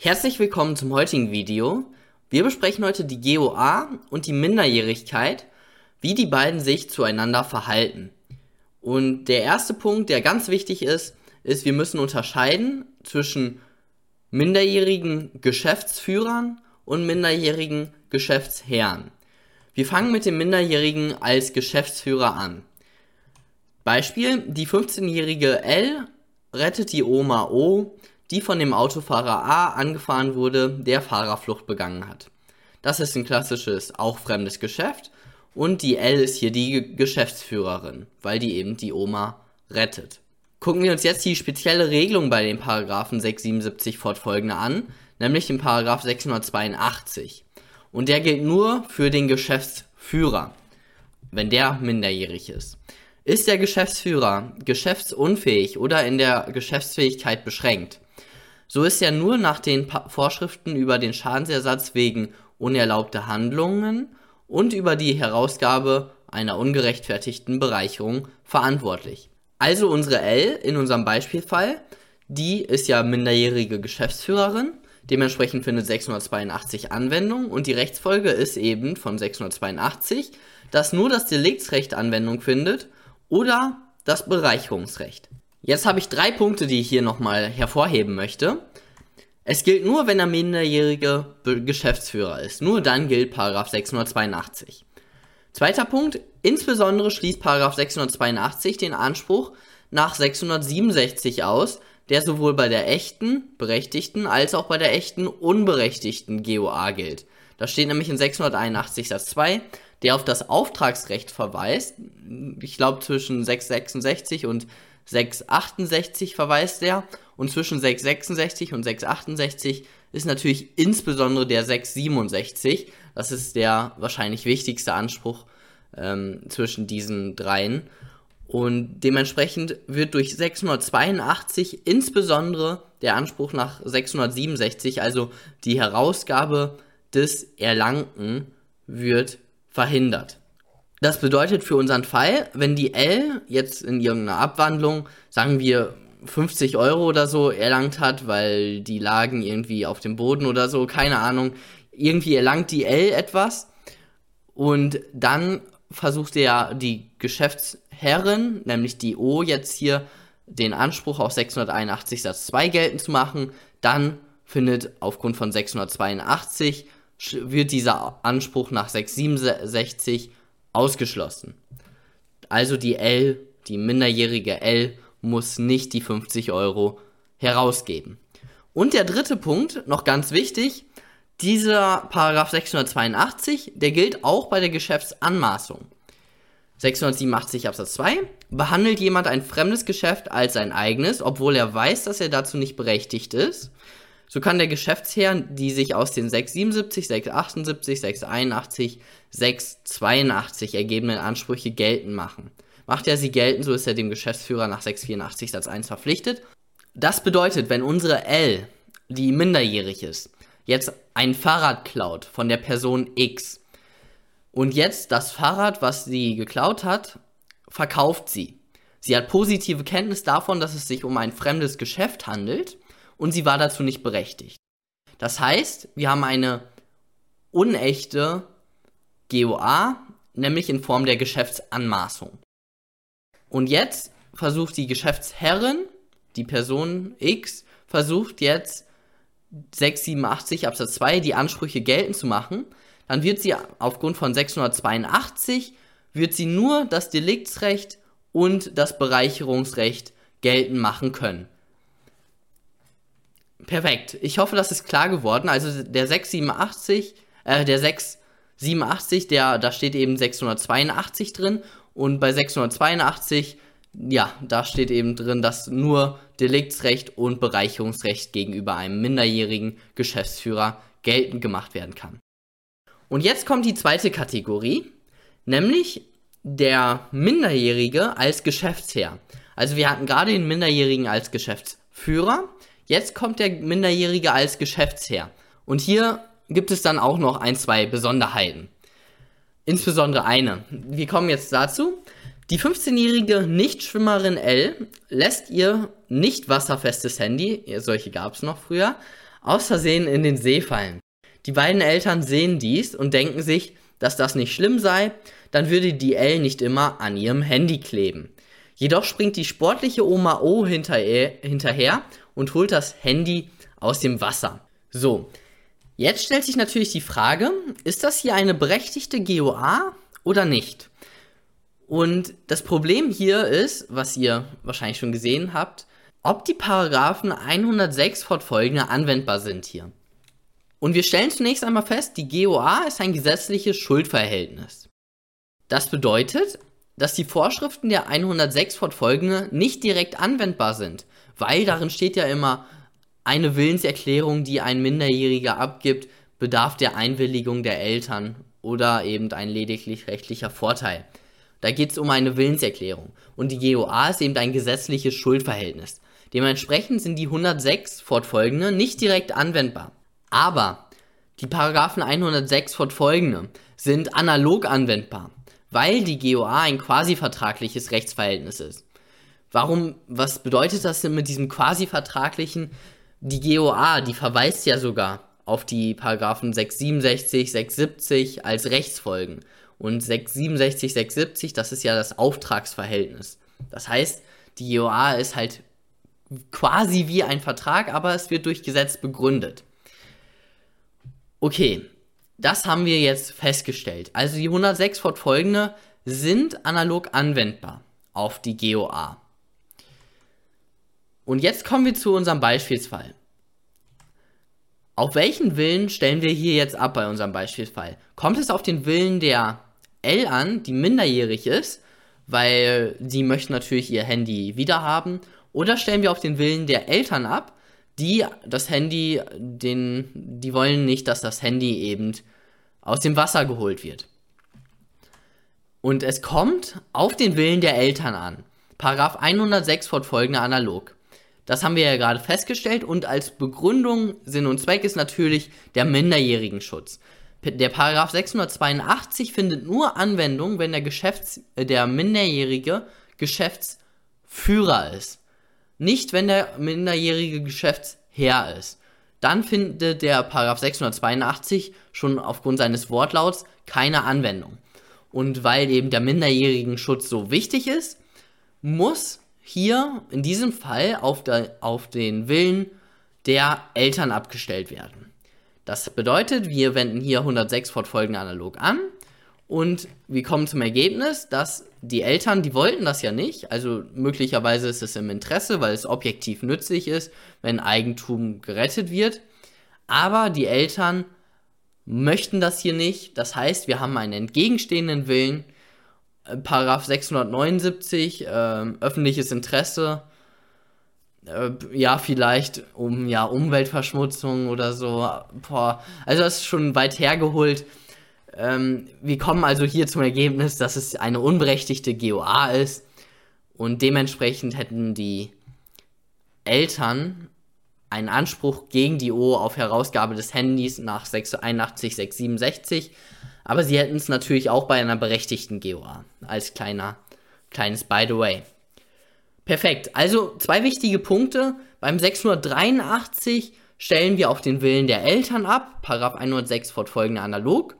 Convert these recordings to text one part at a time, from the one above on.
Herzlich willkommen zum heutigen Video. Wir besprechen heute die GOA und die Minderjährigkeit, wie die beiden sich zueinander verhalten. Und der erste Punkt, der ganz wichtig ist, ist, wir müssen unterscheiden zwischen minderjährigen Geschäftsführern und minderjährigen Geschäftsherren. Wir fangen mit dem Minderjährigen als Geschäftsführer an. Beispiel, die 15-jährige L rettet die Oma O, die von dem Autofahrer A angefahren wurde, der Fahrerflucht begangen hat. Das ist ein klassisches, auch fremdes Geschäft und die L ist hier die Geschäftsführerin, weil die eben die Oma rettet. Gucken wir uns jetzt die spezielle Regelung bei den Paragraphen 677 fortfolgende an, nämlich den Paragraph 682. Und der gilt nur für den Geschäftsführer, wenn der minderjährig ist. Ist der Geschäftsführer geschäftsunfähig oder in der Geschäftsfähigkeit beschränkt, so ist er nur nach den pa Vorschriften über den Schadensersatz wegen unerlaubter Handlungen und über die Herausgabe einer ungerechtfertigten Bereicherung verantwortlich. Also unsere L in unserem Beispielfall, die ist ja minderjährige Geschäftsführerin, dementsprechend findet 682 Anwendung und die Rechtsfolge ist eben von 682, dass nur das Deliktsrecht Anwendung findet oder das Bereicherungsrecht. Jetzt habe ich drei Punkte, die ich hier nochmal hervorheben möchte. Es gilt nur, wenn der minderjährige Geschäftsführer ist. Nur dann gilt Paragraph 682. Zweiter Punkt, insbesondere schließt Paragraph 682 den Anspruch nach 667 aus, der sowohl bei der echten, berechtigten als auch bei der echten, unberechtigten GOA gilt. Das steht nämlich in 681 Satz 2, der auf das Auftragsrecht verweist. Ich glaube zwischen 666 und 668 verweist er und zwischen 666 und 668 ist natürlich insbesondere der 667. Das ist der wahrscheinlich wichtigste Anspruch ähm, zwischen diesen dreien. Und dementsprechend wird durch 682 insbesondere der Anspruch nach 667, also die Herausgabe des Erlangten, wird verhindert. Das bedeutet für unseren Fall, wenn die L jetzt in irgendeiner Abwandlung, sagen wir 50 Euro oder so erlangt hat, weil die lagen irgendwie auf dem Boden oder so, keine Ahnung, irgendwie erlangt die L etwas und dann versucht ja die Geschäftsherrin, nämlich die O jetzt hier, den Anspruch auf 681 Satz 2 geltend zu machen, dann findet aufgrund von 682 wird dieser Anspruch nach 667 ausgeschlossen. Also die L, die minderjährige L, muss nicht die 50 Euro herausgeben. Und der dritte Punkt, noch ganz wichtig, dieser Paragraph 682, der gilt auch bei der Geschäftsanmaßung. 687 Absatz 2 behandelt jemand ein fremdes Geschäft als sein eigenes, obwohl er weiß, dass er dazu nicht berechtigt ist. So kann der Geschäftsherr die sich aus den 677, 678, 681, 682 ergebenen Ansprüche geltend machen. Macht er sie geltend, so ist er dem Geschäftsführer nach 684 Satz 1 verpflichtet. Das bedeutet, wenn unsere L, die minderjährig ist, jetzt ein Fahrrad klaut von der Person X und jetzt das Fahrrad, was sie geklaut hat, verkauft sie. Sie hat positive Kenntnis davon, dass es sich um ein fremdes Geschäft handelt und sie war dazu nicht berechtigt. Das heißt, wir haben eine unechte GOA, nämlich in Form der Geschäftsanmaßung. Und jetzt versucht die Geschäftsherrin, die Person X, versucht jetzt 687 Absatz 2 die Ansprüche geltend zu machen, dann wird sie aufgrund von 682 wird sie nur das Deliktsrecht und das Bereicherungsrecht geltend machen können. Perfekt. Ich hoffe, das ist klar geworden. Also der 687, äh, der 687, der, da steht eben 682 drin. Und bei 682, ja, da steht eben drin, dass nur Deliktsrecht und Bereicherungsrecht gegenüber einem minderjährigen Geschäftsführer geltend gemacht werden kann. Und jetzt kommt die zweite Kategorie, nämlich der Minderjährige als Geschäftsherr. Also wir hatten gerade den Minderjährigen als Geschäftsführer Jetzt kommt der Minderjährige als Geschäftsherr. Und hier gibt es dann auch noch ein, zwei Besonderheiten. Insbesondere eine. Wir kommen jetzt dazu. Die 15-jährige Nichtschwimmerin L lässt ihr nicht wasserfestes Handy, solche gab es noch früher, aus Versehen in den See fallen. Die beiden Eltern sehen dies und denken sich, dass das nicht schlimm sei, dann würde die L nicht immer an ihrem Handy kleben. Jedoch springt die sportliche Oma O hinterher und holt das Handy aus dem Wasser. So, jetzt stellt sich natürlich die Frage, ist das hier eine berechtigte GOA oder nicht? Und das Problem hier ist, was ihr wahrscheinlich schon gesehen habt, ob die Paragraphen 106 fortfolgende anwendbar sind hier. Und wir stellen zunächst einmal fest, die GOA ist ein gesetzliches Schuldverhältnis. Das bedeutet, dass die Vorschriften der 106 fortfolgende nicht direkt anwendbar sind, weil darin steht ja immer, eine Willenserklärung, die ein Minderjähriger abgibt, bedarf der Einwilligung der Eltern oder eben ein lediglich rechtlicher Vorteil. Da geht es um eine Willenserklärung. Und die GOA ist eben ein gesetzliches Schuldverhältnis. Dementsprechend sind die 106 fortfolgende nicht direkt anwendbar. Aber die Paragraphen 106 fortfolgende sind analog anwendbar, weil die GOA ein quasi-vertragliches Rechtsverhältnis ist. Warum, was bedeutet das denn mit diesem quasi-vertraglichen? Die GOA, die verweist ja sogar auf die Paragraphen 667, 670 als Rechtsfolgen. Und 667, 670, das ist ja das Auftragsverhältnis. Das heißt, die GOA ist halt quasi wie ein Vertrag, aber es wird durch Gesetz begründet. Okay, das haben wir jetzt festgestellt. Also die 106 fortfolgende sind analog anwendbar auf die GOA. Und jetzt kommen wir zu unserem Beispielsfall. Auf welchen Willen stellen wir hier jetzt ab bei unserem Beispielsfall? Kommt es auf den Willen der L an, die minderjährig ist, weil sie möchten natürlich ihr Handy wiederhaben, oder stellen wir auf den Willen der Eltern ab, die das Handy, den, die wollen nicht, dass das Handy eben aus dem Wasser geholt wird. Und es kommt auf den Willen der Eltern an. Paragraph 106 fortfolgende analog. Das haben wir ja gerade festgestellt und als Begründung, Sinn und Zweck ist natürlich der minderjährigen Schutz. Der Paragraph 682 findet nur Anwendung, wenn der Geschäfts der minderjährige Geschäftsführer ist. Nicht, wenn der minderjährige Geschäftsherr ist. Dann findet der Paragraph 682 schon aufgrund seines Wortlauts keine Anwendung. Und weil eben der minderjährigen Schutz so wichtig ist, muss hier in diesem Fall auf, der, auf den Willen der Eltern abgestellt werden. Das bedeutet, wir wenden hier 106 fortfolgende analog an und wir kommen zum Ergebnis, dass die Eltern, die wollten das ja nicht, also möglicherweise ist es im Interesse, weil es objektiv nützlich ist, wenn Eigentum gerettet wird, aber die Eltern möchten das hier nicht, das heißt, wir haben einen entgegenstehenden Willen, äh, Paragraph 679, äh, öffentliches Interesse, äh, ja, vielleicht um ja Umweltverschmutzung oder so. Boah, also das ist schon weit hergeholt. Ähm, wir kommen also hier zum Ergebnis, dass es eine unberechtigte GOA ist und dementsprechend hätten die Eltern einen Anspruch gegen die O auf Herausgabe des Handys nach 681, 667 aber sie hätten es natürlich auch bei einer berechtigten GOA. Als kleiner, kleines By the way. Perfekt. Also zwei wichtige Punkte. Beim 683 stellen wir auf den Willen der Eltern ab. Paragraph 106 fortfolgende analog.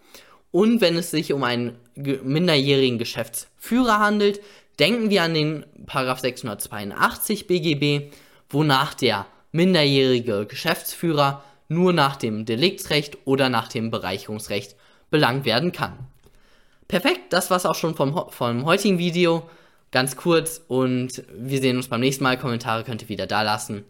Und wenn es sich um einen minderjährigen Geschäftsführer handelt, denken wir an den Paragraph 682 BGB, wonach der minderjährige Geschäftsführer nur nach dem Deliktsrecht oder nach dem Bereicherungsrecht belangt werden kann. Perfekt, das war's auch schon vom, vom heutigen Video. Ganz kurz und wir sehen uns beim nächsten Mal. Kommentare könnt ihr wieder da lassen.